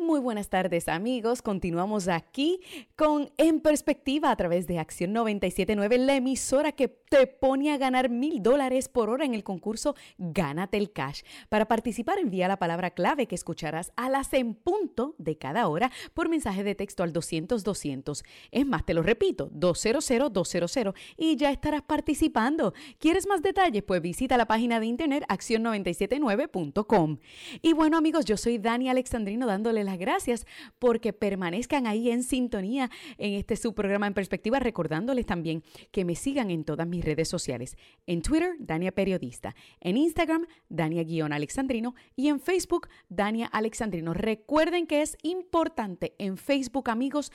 Muy buenas tardes amigos, continuamos aquí con En Perspectiva a través de Acción 979, la emisora que te pone a ganar mil dólares por hora en el concurso Gánate el Cash. Para participar envía la palabra clave que escucharás a las en punto de cada hora por mensaje de texto al 200-200. Es más, te lo repito, 200-200 y ya estarás participando. ¿Quieres más detalles? Pues visita la página de internet acción979.com. Y bueno amigos, yo soy Dani Alexandrino dándole las gracias porque permanezcan ahí en sintonía en este subprograma en perspectiva, recordándoles también que me sigan en todas mis redes sociales. En Twitter, Dania Periodista. En Instagram, Dania-Alexandrino. Y en Facebook, Dania Alexandrino. Recuerden que es importante en Facebook, amigos,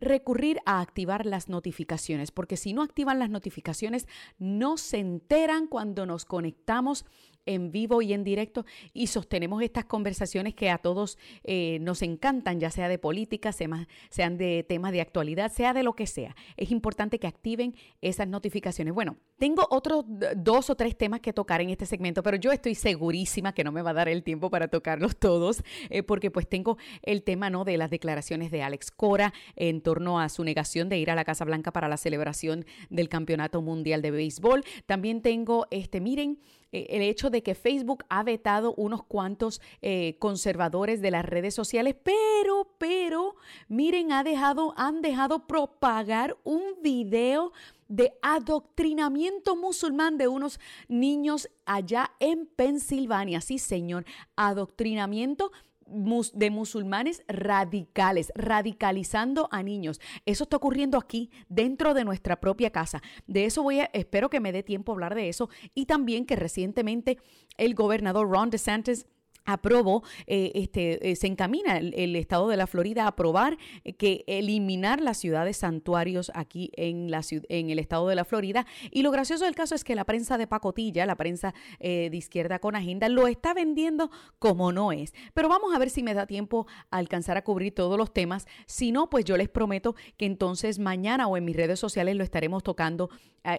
recurrir a activar las notificaciones, porque si no activan las notificaciones, no se enteran cuando nos conectamos en vivo y en directo y sostenemos estas conversaciones que a todos eh, nos encantan, ya sea de política, sean de temas de actualidad, sea de lo que sea. Es importante que activen esas notificaciones. Bueno, tengo otros dos o tres temas que tocar en este segmento, pero yo estoy segurísima que no me va a dar el tiempo para tocarlos todos, eh, porque pues tengo el tema ¿no? de las declaraciones de Alex Cora en torno a su negación de ir a la Casa Blanca para la celebración del Campeonato Mundial de Béisbol. También tengo, este, miren, eh, el hecho de que Facebook ha vetado unos cuantos eh, conservadores de las redes sociales, pero, pero, miren, ha dejado, han dejado propagar un video de adoctrinamiento musulmán de unos niños allá en Pensilvania. Sí, señor, adoctrinamiento de musulmanes radicales, radicalizando a niños. Eso está ocurriendo aquí, dentro de nuestra propia casa. De eso voy a, espero que me dé tiempo a hablar de eso. Y también que recientemente el gobernador Ron DeSantis aprobó, eh, este, eh, se encamina el, estado de la Florida a aprobar eh, que eliminar las ciudades santuarios aquí en, la, en el estado de la Florida. Y lo gracioso del caso es que la prensa de pacotilla, la prensa de izquierda con agenda, lo está vendiendo como no es. Pero vamos a ver si me da tiempo a alcanzar a cubrir todos los temas. Si no, pues yo les prometo que entonces mañana o en mis redes sociales lo estaremos tocando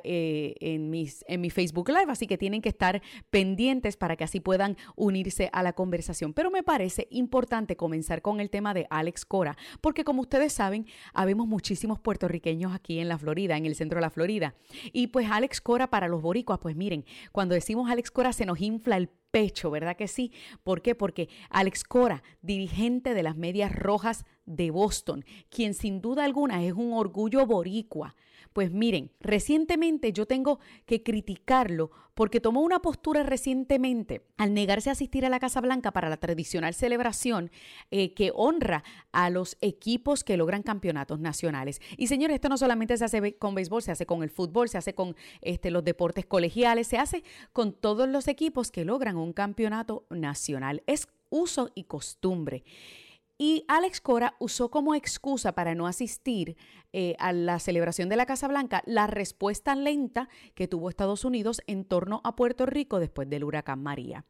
en, mis, en mi Facebook Live. Así que tienen que estar pendientes para que así puedan unirse a la conversación, pero me parece importante comenzar con el tema de Alex Cora, porque como ustedes saben, habemos muchísimos puertorriqueños aquí en la Florida, en el centro de la Florida. Y pues Alex Cora para los boricuas, pues miren, cuando decimos Alex Cora se nos infla el pecho, ¿verdad que sí? ¿Por qué? Porque Alex Cora, dirigente de las Medias Rojas de Boston, quien sin duda alguna es un orgullo boricua, pues miren, recientemente yo tengo que criticarlo porque tomó una postura recientemente al negarse a asistir a la Casa Blanca para la tradicional celebración eh, que honra a los equipos que logran campeonatos nacionales. Y señores, esto no solamente se hace con béisbol, se hace con el fútbol, se hace con este, los deportes colegiales, se hace con todos los equipos que logran un campeonato nacional. Es uso y costumbre. Y Alex Cora usó como excusa para no asistir eh, a la celebración de la Casa Blanca la respuesta lenta que tuvo Estados Unidos en torno a Puerto Rico después del huracán María.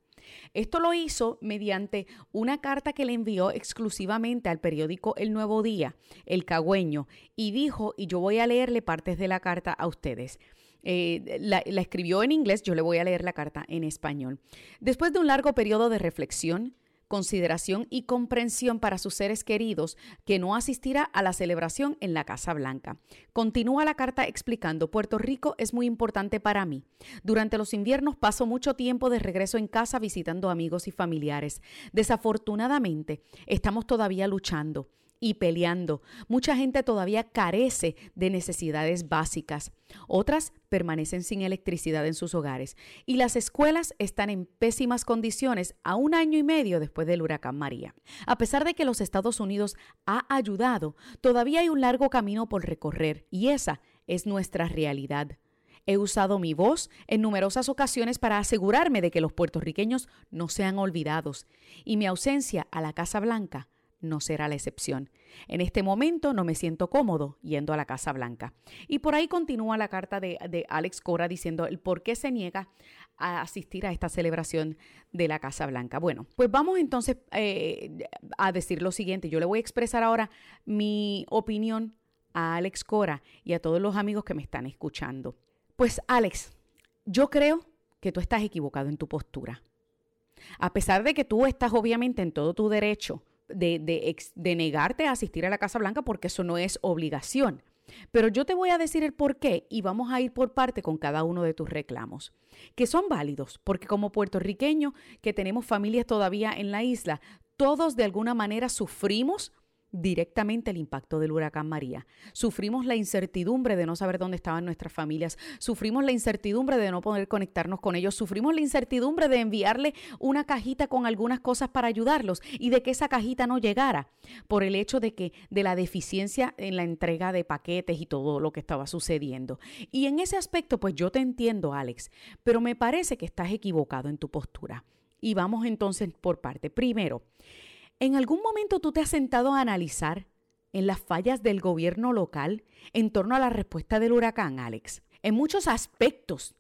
Esto lo hizo mediante una carta que le envió exclusivamente al periódico El Nuevo Día, El Cagüeño, y dijo, y yo voy a leerle partes de la carta a ustedes. Eh, la, la escribió en inglés, yo le voy a leer la carta en español. Después de un largo periodo de reflexión, consideración y comprensión para sus seres queridos que no asistirá a la celebración en la Casa Blanca. Continúa la carta explicando, Puerto Rico es muy importante para mí. Durante los inviernos paso mucho tiempo de regreso en casa visitando amigos y familiares. Desafortunadamente, estamos todavía luchando y peleando. Mucha gente todavía carece de necesidades básicas. Otras permanecen sin electricidad en sus hogares. Y las escuelas están en pésimas condiciones a un año y medio después del huracán María. A pesar de que los Estados Unidos ha ayudado, todavía hay un largo camino por recorrer y esa es nuestra realidad. He usado mi voz en numerosas ocasiones para asegurarme de que los puertorriqueños no sean olvidados y mi ausencia a la Casa Blanca no será la excepción. En este momento no me siento cómodo yendo a la Casa Blanca. Y por ahí continúa la carta de, de, Alex Cora diciendo el por qué se niega a asistir a esta celebración de la Casa Blanca. Bueno, pues vamos entonces eh, a decir lo siguiente. Yo le voy a expresar ahora mi opinión a Alex Cora y a todos los amigos que me están escuchando. Pues Alex, yo creo que tú estás equivocado en tu postura. A pesar de que tú estás obviamente en todo tu derecho de, de, de, negarte a asistir a la Casa Blanca porque eso no es obligación. Pero yo te voy a decir el por qué y vamos a ir por parte con cada uno de tus reclamos, que son válidos, porque como puertorriqueños que tenemos familias todavía en la isla, todos de alguna manera sufrimos directamente el impacto del huracán María. Sufrimos la incertidumbre de no saber dónde estaban nuestras familias, sufrimos la incertidumbre de no poder conectarnos con ellos, sufrimos la incertidumbre de enviarle una cajita con algunas cosas para ayudarlos y de que esa cajita no llegara por el hecho de que de la deficiencia en la entrega de paquetes y todo lo que estaba sucediendo. Y en ese aspecto pues yo te entiendo, Alex, pero me parece que estás equivocado en tu postura. Y vamos entonces por parte. Primero, ¿En algún momento tú te has sentado a analizar en las fallas del gobierno local en torno a la respuesta del huracán, Alex? En muchos aspectos.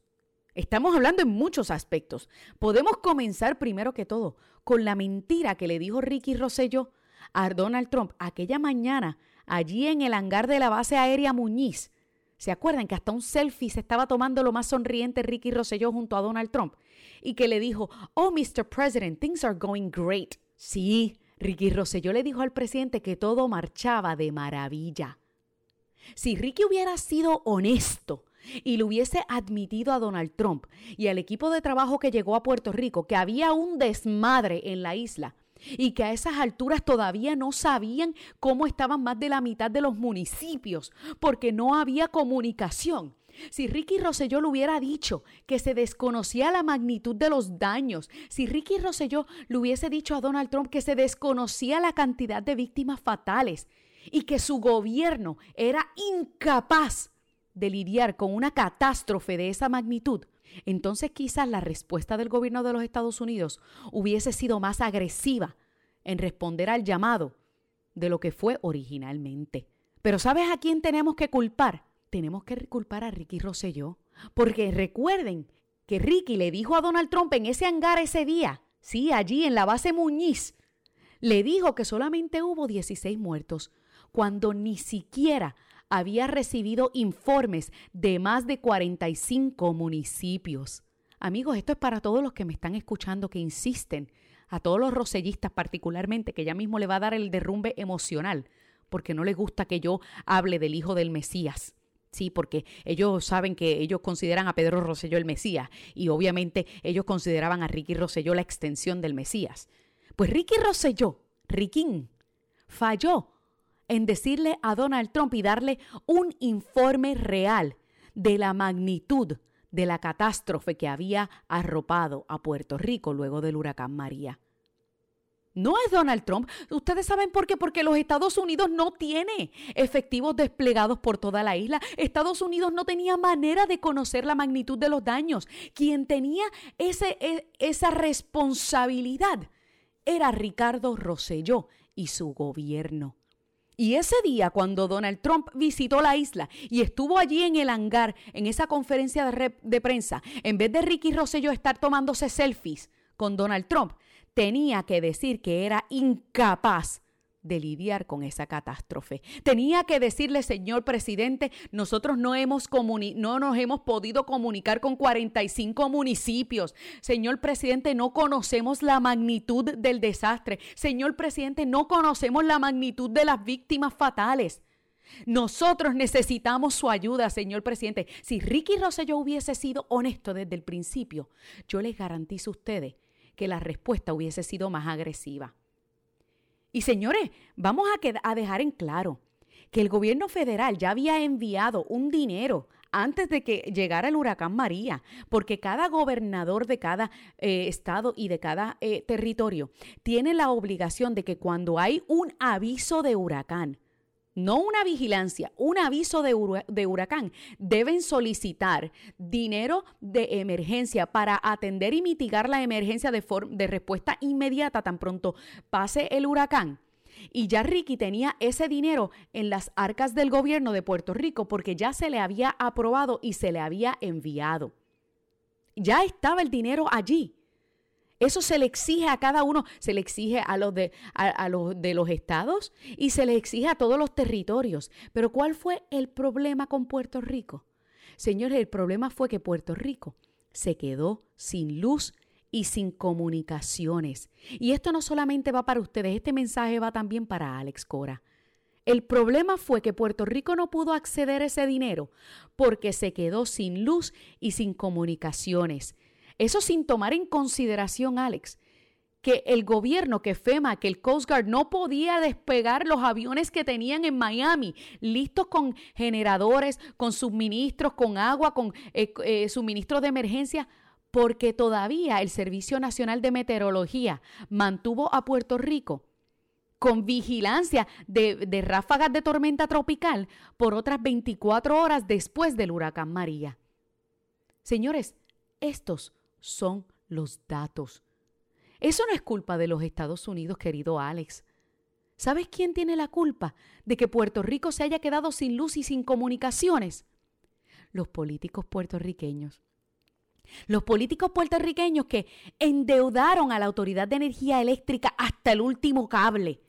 Estamos hablando en muchos aspectos. Podemos comenzar primero que todo con la mentira que le dijo Ricky Rosselló a Donald Trump aquella mañana allí en el hangar de la base aérea Muñiz. ¿Se acuerdan que hasta un selfie se estaba tomando lo más sonriente Ricky Rosselló junto a Donald Trump? Y que le dijo, oh, Mr. President, things are going great. Sí, Ricky Rosselló le dijo al presidente que todo marchaba de maravilla. Si Ricky hubiera sido honesto y le hubiese admitido a Donald Trump y al equipo de trabajo que llegó a Puerto Rico que había un desmadre en la isla y que a esas alturas todavía no sabían cómo estaban más de la mitad de los municipios porque no había comunicación, si Ricky Rosselló le hubiera dicho que se desconocía la magnitud de los daños, si Ricky Rosselló le hubiese dicho a Donald Trump que se desconocía la cantidad de víctimas fatales y que su gobierno era incapaz de lidiar con una catástrofe de esa magnitud, entonces quizás la respuesta del gobierno de los Estados Unidos hubiese sido más agresiva en responder al llamado de lo que fue originalmente. Pero ¿sabes a quién tenemos que culpar? Tenemos que culpar a Ricky Rosselló. Porque recuerden que Ricky le dijo a Donald Trump en ese hangar ese día, sí, allí en la base Muñiz, le dijo que solamente hubo 16 muertos, cuando ni siquiera había recibido informes de más de 45 municipios. Amigos, esto es para todos los que me están escuchando que insisten, a todos los rosellistas particularmente, que ya mismo le va a dar el derrumbe emocional, porque no les gusta que yo hable del hijo del Mesías. Sí, porque ellos saben que ellos consideran a Pedro Rosselló el Mesías y obviamente ellos consideraban a Ricky Rosselló la extensión del Mesías. Pues Ricky Rosselló, Riquín, falló en decirle a Donald Trump y darle un informe real de la magnitud de la catástrofe que había arropado a Puerto Rico luego del huracán María. No es Donald Trump. Ustedes saben por qué. Porque los Estados Unidos no tiene efectivos desplegados por toda la isla. Estados Unidos no tenía manera de conocer la magnitud de los daños. Quien tenía ese, e, esa responsabilidad era Ricardo Rosselló y su gobierno. Y ese día, cuando Donald Trump visitó la isla y estuvo allí en el hangar, en esa conferencia de, de prensa, en vez de Ricky Rosselló estar tomándose selfies con Donald Trump, tenía que decir que era incapaz de lidiar con esa catástrofe. Tenía que decirle, señor presidente, nosotros no, hemos no nos hemos podido comunicar con 45 municipios. Señor presidente, no conocemos la magnitud del desastre. Señor presidente, no conocemos la magnitud de las víctimas fatales. Nosotros necesitamos su ayuda, señor presidente. Si Ricky Rosselló hubiese sido honesto desde el principio, yo les garantizo a ustedes que la respuesta hubiese sido más agresiva. Y señores, vamos a, dejar en claro que el gobierno federal ya había enviado un dinero antes de que llegara el huracán María, porque cada gobernador de cada eh, estado y de cada eh, territorio tiene la obligación de que cuando hay un aviso de huracán, no una vigilancia, un aviso de, huracán, deben solicitar dinero de emergencia para atender y mitigar la emergencia de, de respuesta inmediata tan pronto pase el huracán. Y ya Ricky tenía ese dinero en las arcas del gobierno de Puerto Rico porque ya se le había aprobado y se le había enviado. Ya estaba el dinero allí. Eso se le exige a cada uno, se le exige a los, de, a, los de los estados y se le exige a todos los territorios. Pero ¿cuál fue el problema con Puerto Rico? Señores, el problema fue que Puerto Rico se quedó sin luz y sin comunicaciones. Y esto no solamente va para ustedes, este mensaje va también para Alex Cora. El problema fue que Puerto Rico no pudo acceder a ese dinero porque se quedó sin luz y sin comunicaciones. Eso sin tomar en consideración, Alex, que el gobierno, que FEMA, que el Coast Guard no podía despegar los aviones que tenían en Miami, listos con generadores, con suministros, con agua, con eh, eh, suministros de emergencia, porque todavía el Servicio Nacional de Meteorología mantuvo a Puerto Rico con vigilancia de, de, ráfagas de tormenta tropical por otras 24 horas después del huracán María. Señores, estos son los datos. Eso no es culpa de los Estados Unidos, querido Alex. ¿Sabes quién tiene la culpa de que Puerto Rico se haya quedado sin luz y sin comunicaciones? Los políticos puertorriqueños. Los políticos puertorriqueños que endeudaron a la Autoridad de Energía Eléctrica hasta el último cable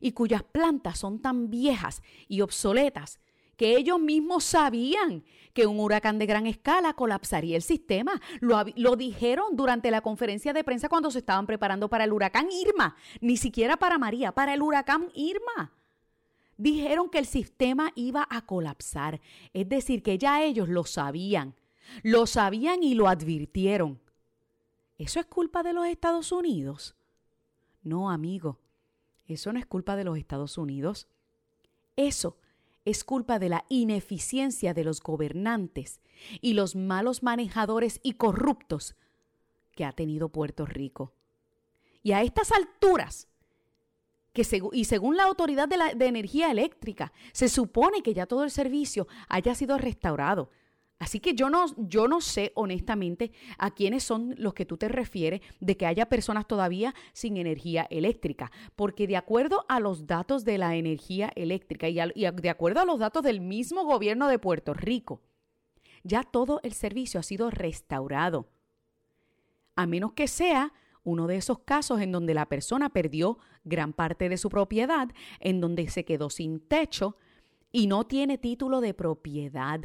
y cuyas plantas son tan viejas y obsoletas que ellos mismos sabían que un huracán de gran escala colapsaría el sistema. Lo, dijeron durante la conferencia de prensa cuando se estaban preparando para el huracán Irma, ni siquiera para María, para el huracán Irma. Dijeron que el sistema iba a colapsar, es decir, que ya ellos lo sabían, lo sabían y lo advirtieron. ¿Eso es culpa de los Estados Unidos? No, amigo, eso no es culpa de los Estados Unidos. Eso es culpa de la ineficiencia de los gobernantes y los malos manejadores y corruptos que ha tenido Puerto Rico. Y a estas alturas, que y según la Autoridad de, la, de Energía Eléctrica, se supone que ya todo el servicio haya sido restaurado. Así que yo no, yo no sé honestamente a quiénes son los que tú te refieres de que haya personas todavía sin energía eléctrica, porque de acuerdo a los datos de la energía eléctrica y, y de acuerdo a los datos del mismo gobierno de Puerto Rico, ya todo el servicio ha sido restaurado. A menos que sea uno de esos casos en donde la persona perdió gran parte de su propiedad, en donde se quedó sin techo y no tiene título de propiedad.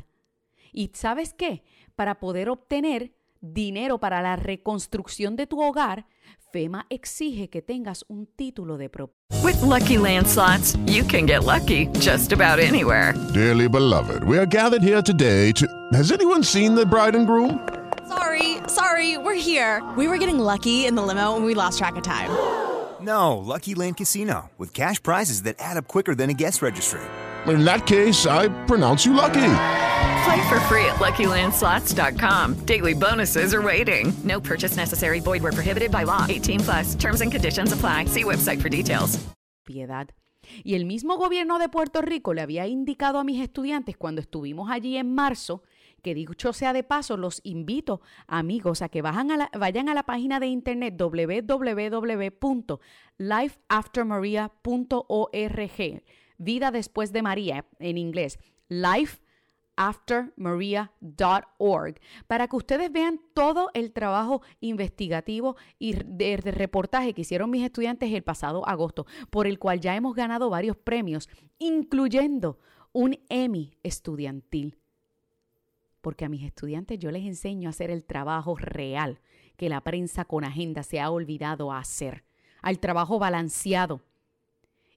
Y sabes qué? Para poder obtener dinero para la reconstrucción de tu hogar, FEMA exige que tengas un título de propiedad. With lucky landslots, you can get lucky just about anywhere. Dearly beloved, we are gathered here today to. Has anyone seen the bride and groom? Sorry, sorry, we're here. We were getting lucky in the limo and we lost track of time. No, Lucky Land Casino, with cash prizes that add up quicker than a guest registry. In that case, I pronounce you lucky. Play for free at LuckyLandSlots.com. Daily bonuses are waiting. No purchase necessary. Void were prohibited by law. 18 plus. Terms and conditions apply. See website for details. Piedad. Y el mismo gobierno de Puerto Rico le había indicado a mis estudiantes cuando estuvimos allí en marzo que dicho sea de paso, los invito, amigos, a que vayan a la, vayan a la página de internet www.lifeaftermaria.org. Vida después de María en inglés. Life aftermaria.org para que ustedes vean todo el trabajo investigativo y de, reportaje que hicieron mis estudiantes el pasado agosto, por el cual ya hemos ganado varios premios, incluyendo un Emmy estudiantil. Porque a mis estudiantes yo les enseño a hacer el trabajo real que la prensa con agenda se ha olvidado hacer, al trabajo balanceado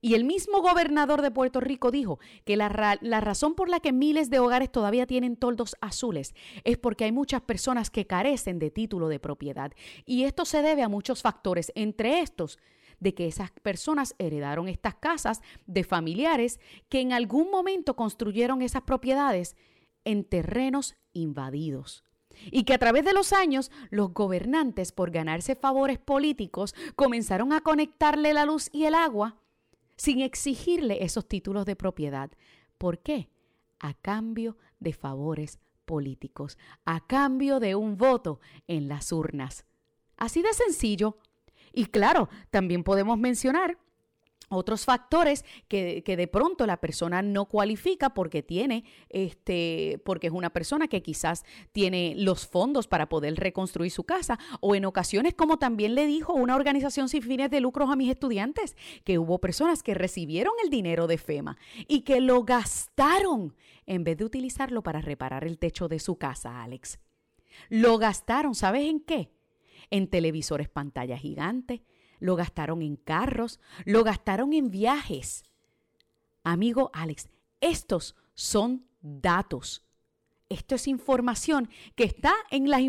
y el mismo gobernador de Puerto Rico dijo que la, razón por la que miles de hogares todavía tienen toldos azules es porque hay muchas personas que carecen de título de propiedad. Y esto se debe a muchos factores, entre estos de que esas personas heredaron estas casas de familiares que en algún momento construyeron esas propiedades en terrenos invadidos y que a través de los años los gobernantes, por ganarse favores políticos, comenzaron a conectarle la luz y el agua sin exigirle esos títulos de propiedad. ¿Por qué? A cambio de favores políticos, a cambio de un voto en las urnas. Así de sencillo. Y claro, también podemos mencionar otros factores que, que, de pronto la persona no cualifica porque tiene, este, porque es una persona que quizás tiene los fondos para poder reconstruir su casa, o en ocasiones, como también le dijo una organización sin fines de lucros a mis estudiantes, que hubo personas que recibieron el dinero de FEMA y que lo gastaron en vez de utilizarlo para reparar el techo de su casa, Alex. Lo gastaron, ¿sabes en qué? En televisores pantalla gigante, lo gastaron en carros, lo gastaron en viajes. Amigo Alex, estos son datos. Esto es información que está en las,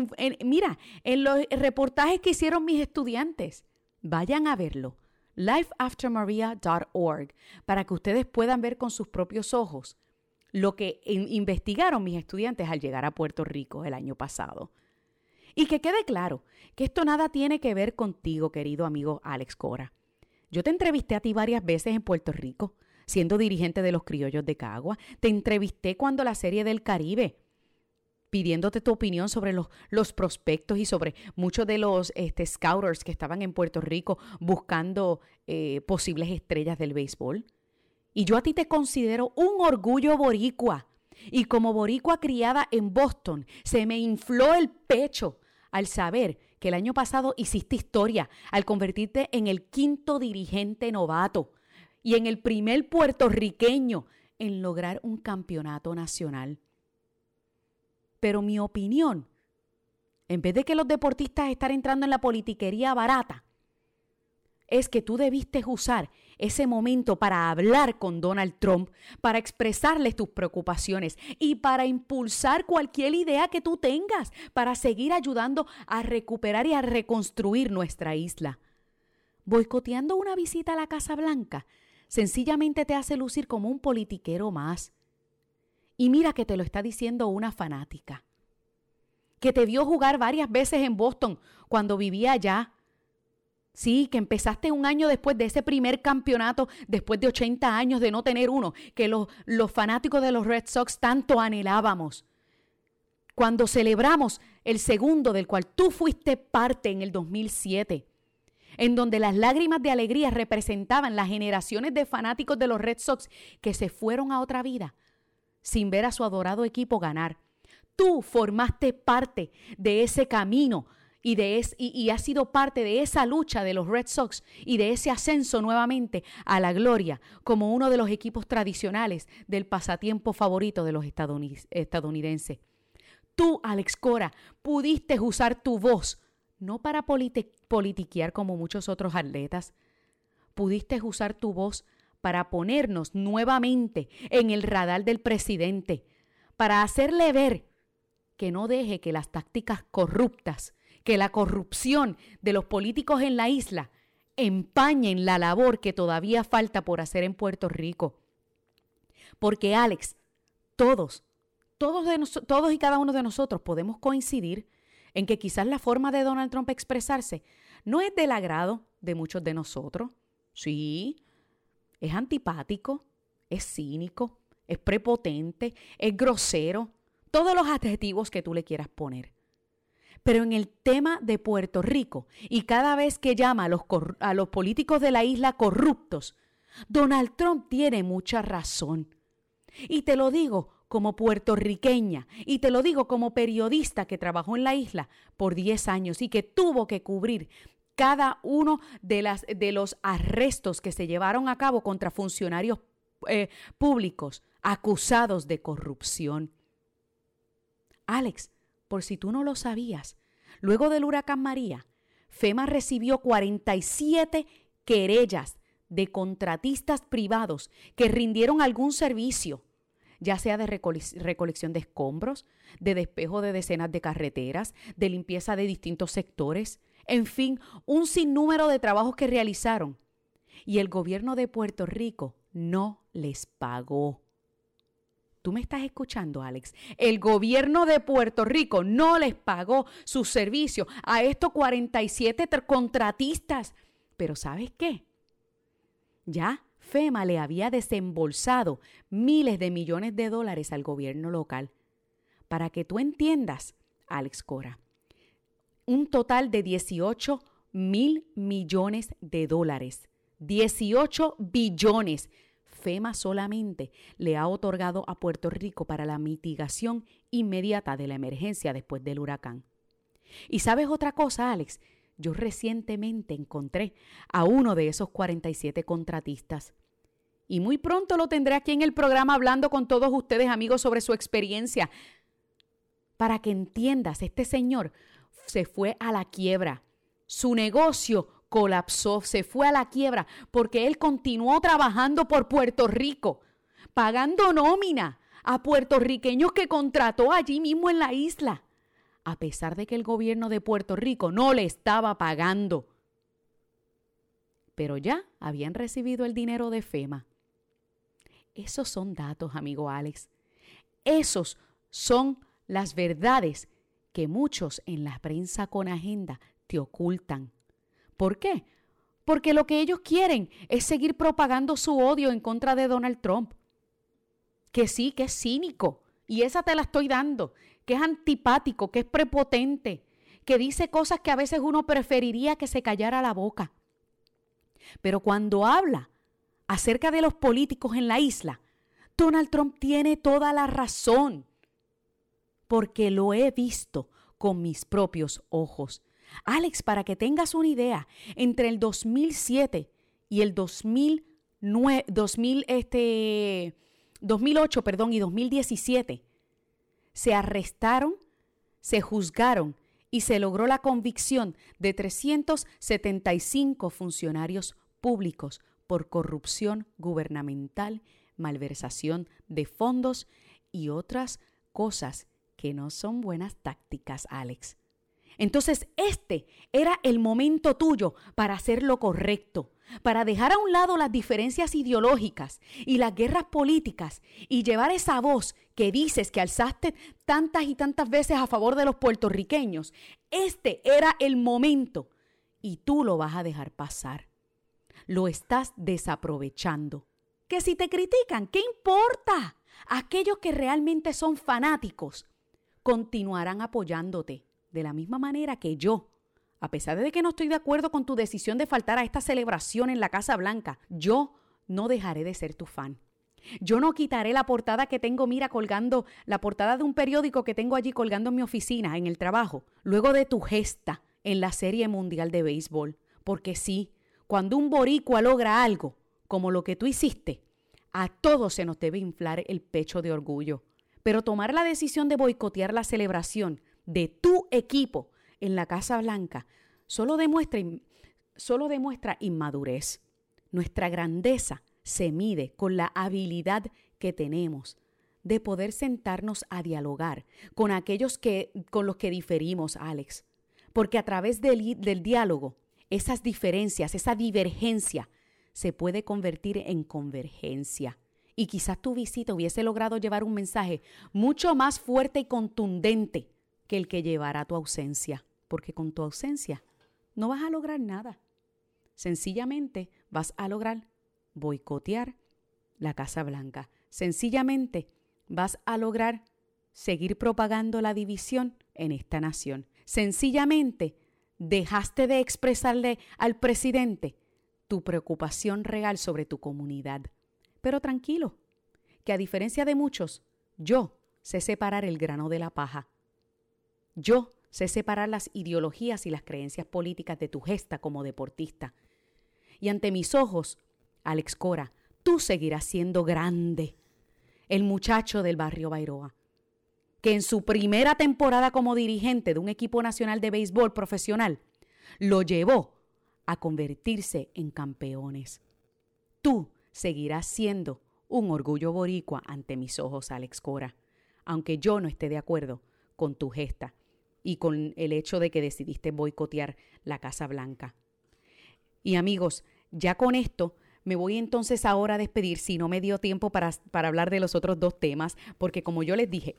mira, en los reportajes que hicieron mis estudiantes. Vayan a verlo. lifeaftermaria.org para que ustedes puedan ver con sus propios ojos lo que investigaron mis estudiantes al llegar a Puerto Rico el año pasado. Y que quede claro que esto nada tiene que ver contigo, querido amigo Alex Cora. Yo te entrevisté a ti varias veces en Puerto Rico, siendo dirigente de los criollos de Cagua. Te entrevisté cuando la serie del Caribe, pidiéndote tu opinión sobre los, prospectos y sobre muchos de los este, scouters que estaban en Puerto Rico buscando eh, posibles estrellas del béisbol. Y yo a ti te considero un orgullo boricua. Y como boricua criada en Boston, se me infló el pecho al saber que el año pasado hiciste historia al convertirte en el quinto dirigente novato y en el primer puertorriqueño en lograr un campeonato nacional. Pero mi opinión, en vez de que los deportistas estén entrando en la politiquería barata, es que tú debiste usar ese momento para hablar con Donald Trump, para expresarle tus preocupaciones y para impulsar cualquier idea que tú tengas para seguir ayudando a recuperar y a reconstruir nuestra isla. Boicoteando una visita a la Casa Blanca sencillamente te hace lucir como un politiquero más. Y mira que te lo está diciendo una fanática, que te vio jugar varias veces en Boston cuando vivía allá Sí, que empezaste un año después de ese primer campeonato, después de 80 años de no tener uno, que los, los fanáticos de los Red Sox tanto anhelábamos. Cuando celebramos el segundo del cual tú fuiste parte en el 2007, en donde las lágrimas de alegría representaban las generaciones de fanáticos de los Red Sox que se fueron a otra vida sin ver a su adorado equipo ganar. Tú formaste parte de ese camino y, de es, y, ha sido parte de esa lucha de los Red Sox y de ese ascenso nuevamente a la gloria como uno de los equipos tradicionales del pasatiempo favorito de los estadounidenses. Tú, Alex Cora, pudiste usar tu voz, no para politiquear como muchos otros atletas, pudiste usar tu voz para ponernos nuevamente en el radar del presidente, para hacerle ver que no deje que las tácticas corruptas que la corrupción de los políticos en la isla empañen la labor que todavía falta por hacer en Puerto Rico. Porque Alex, todos, todos, todos y cada uno de nosotros podemos coincidir en que quizás la forma de Donald Trump expresarse no es del agrado de muchos de nosotros. Sí, es antipático, es cínico, es prepotente, es grosero, todos los adjetivos que tú le quieras poner. Pero en el tema de Puerto Rico, y cada vez que llama a los, a los políticos de la isla corruptos, Donald Trump tiene mucha razón. Y te lo digo como puertorriqueña y te lo digo como periodista que trabajó en la isla por 10 años y que tuvo que cubrir cada uno de, las, de los arrestos que se llevaron a cabo contra funcionarios eh, públicos acusados de corrupción. Alex, por si tú no lo sabías, luego del huracán María, FEMA recibió 47 querellas de contratistas privados que rindieron algún servicio, ya sea de recolección de escombros, de despejo de decenas de carreteras, de limpieza de distintos sectores, en fin, un sinnúmero de trabajos que realizaron. Y el gobierno de Puerto Rico no les pagó. Tú me estás escuchando, Alex. El gobierno de Puerto Rico no les pagó su servicio a estos 47 contratistas. Pero ¿sabes qué? Ya FEMA le había desembolsado miles de millones de dólares al gobierno local. Para que tú entiendas, Alex Cora, un total de 18 mil millones de dólares. 18 billones. FEMA solamente le ha otorgado a Puerto Rico para la mitigación inmediata de la emergencia después del huracán. Y sabes otra cosa, Alex, yo recientemente encontré a uno de esos 47 contratistas. Y muy pronto lo tendré aquí en el programa hablando con todos ustedes, amigos, sobre su experiencia. Para que entiendas, este señor se fue a la quiebra. Su negocio colapsó, se fue a la quiebra porque él continuó trabajando por Puerto Rico, pagando nómina a puertorriqueños que contrató allí mismo en la isla, a pesar de que el gobierno de Puerto Rico no le estaba pagando. Pero ya habían recibido el dinero de FEMA. Esos son datos, amigo Alex. Esos son las verdades que muchos en la prensa con agenda te ocultan. ¿Por qué? Porque lo que ellos quieren es seguir propagando su odio en contra de Donald Trump. Que sí, que es cínico. Y esa te la estoy dando. Que es antipático, que es prepotente, que dice cosas que a veces uno preferiría que se callara la boca. Pero cuando habla acerca de los políticos en la isla, Donald Trump tiene toda la razón porque lo he visto con mis propios ojos. Alex, para que tengas una idea, entre el 2007 y el 2009, 2000, este, 2008 perdón, y 2017, se arrestaron, se juzgaron y se logró la convicción de 375 funcionarios públicos por corrupción gubernamental, malversación de fondos y otras cosas que no son buenas tácticas, Alex. Entonces, este era el momento tuyo para hacer lo correcto, para dejar a un lado las diferencias ideológicas y las guerras políticas y llevar esa voz que dices que alzaste tantas y tantas veces a favor de los puertorriqueños. Este era el momento y tú lo vas a dejar pasar. Lo estás desaprovechando. Que si te critican, ¿qué importa? Aquellos que realmente son fanáticos continuarán apoyándote de la misma manera que yo. A pesar de que no estoy de acuerdo con tu decisión de faltar a esta celebración en la Casa Blanca, yo no dejaré de ser tu fan. Yo no quitaré la portada que tengo, mira, colgando, la portada de un periódico que tengo allí colgando en mi oficina, en el trabajo, luego de tu gesta en la Serie Mundial de Béisbol. Porque sí, cuando un boricua logra algo, como lo que tú hiciste, a todos se nos debe inflar el pecho de orgullo. Pero tomar la decisión de boicotear la celebración de tu equipo en la Casa Blanca solo demuestra, solo demuestra inmadurez. Nuestra grandeza se mide con la habilidad que tenemos de poder sentarnos a dialogar con aquellos que, con los que diferimos, Alex. Porque a través del, del diálogo, esas diferencias, esa divergencia, se puede convertir en convergencia y quizás tu visita hubiese logrado llevar un mensaje mucho más fuerte y contundente que el que llevará tu ausencia, porque con tu ausencia no vas a lograr nada. Sencillamente vas a lograr boicotear la Casa Blanca. Sencillamente vas a lograr seguir propagando la división en esta nación. Sencillamente dejaste de expresarle al presidente tu preocupación real sobre tu comunidad. Pero tranquilo, que a diferencia de muchos, yo sé separar el grano de la paja. Yo sé separar las ideologías y las creencias políticas de tu gesta como deportista. Y ante mis ojos, Alex Cora, tú seguirás siendo grande, el muchacho del barrio Bairoa, que en su primera temporada como dirigente de un equipo nacional de béisbol profesional lo llevó a convertirse en campeones. Tú seguirás siendo un orgullo boricua ante mis ojos, Alex Cora, aunque yo no esté de acuerdo con tu gesta y con el hecho de que decidiste boicotear la Casa Blanca. Y amigos, ya con esto me voy entonces ahora a despedir si no me dio tiempo para, para hablar de los otros dos temas, porque como yo les dije,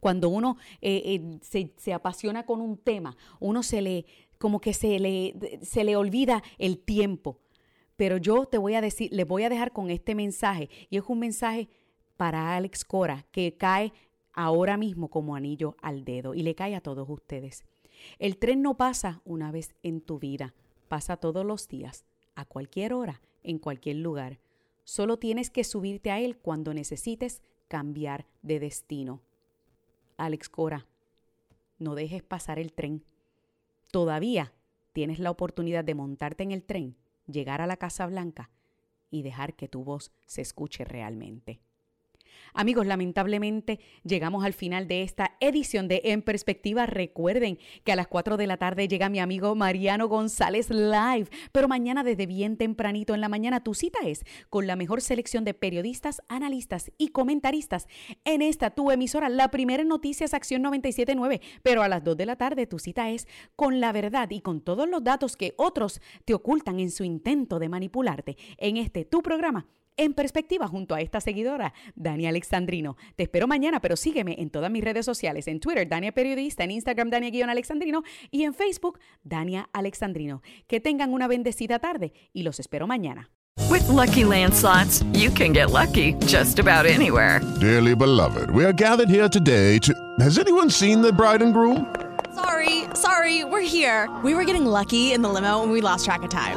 cuando uno eh, eh, se, se, apasiona con un tema, uno se le, como que se le, se le olvida el tiempo Pero yo te voy a decir, les voy a dejar con este mensaje y es un mensaje para Alex Cora que cae ahora mismo como anillo al dedo y le cae a todos ustedes. El tren no pasa una vez en tu vida, pasa todos los días, a cualquier hora, en cualquier lugar. Solo tienes que subirte a él cuando necesites cambiar de destino. Alex Cora, no dejes pasar el tren. Todavía tienes la oportunidad de montarte en el tren, llegar a la Casa Blanca y dejar que tu voz se escuche realmente. Amigos, lamentablemente llegamos al final de esta edición de En Perspectiva. Recuerden que a las 4 de la tarde llega mi amigo Mariano González Live, pero mañana desde bien tempranito en la mañana tu cita es con la mejor selección de periodistas, analistas y comentaristas en esta tu emisora, la primera en Noticias Acción 979, pero a las 2 de la tarde tu cita es con la verdad y con todos los datos que otros te ocultan en su intento de manipularte en este tu programa en perspectiva junto a esta seguidora, Dani Alexandrino. Te espero mañana, pero sígueme en todas mis redes sociales, en Twitter, Dania Periodista, en Instagram, Dania-Alexandrino y en Facebook, Dania Alexandrino. Que tengan una bendecida tarde y los espero mañana. With lucky landslots, you can get lucky just about anywhere. Dearly beloved, we are gathered here today to. Has anyone seen the bride and groom? Sorry, sorry, we're here. We were getting lucky in the limo and we lost track of time.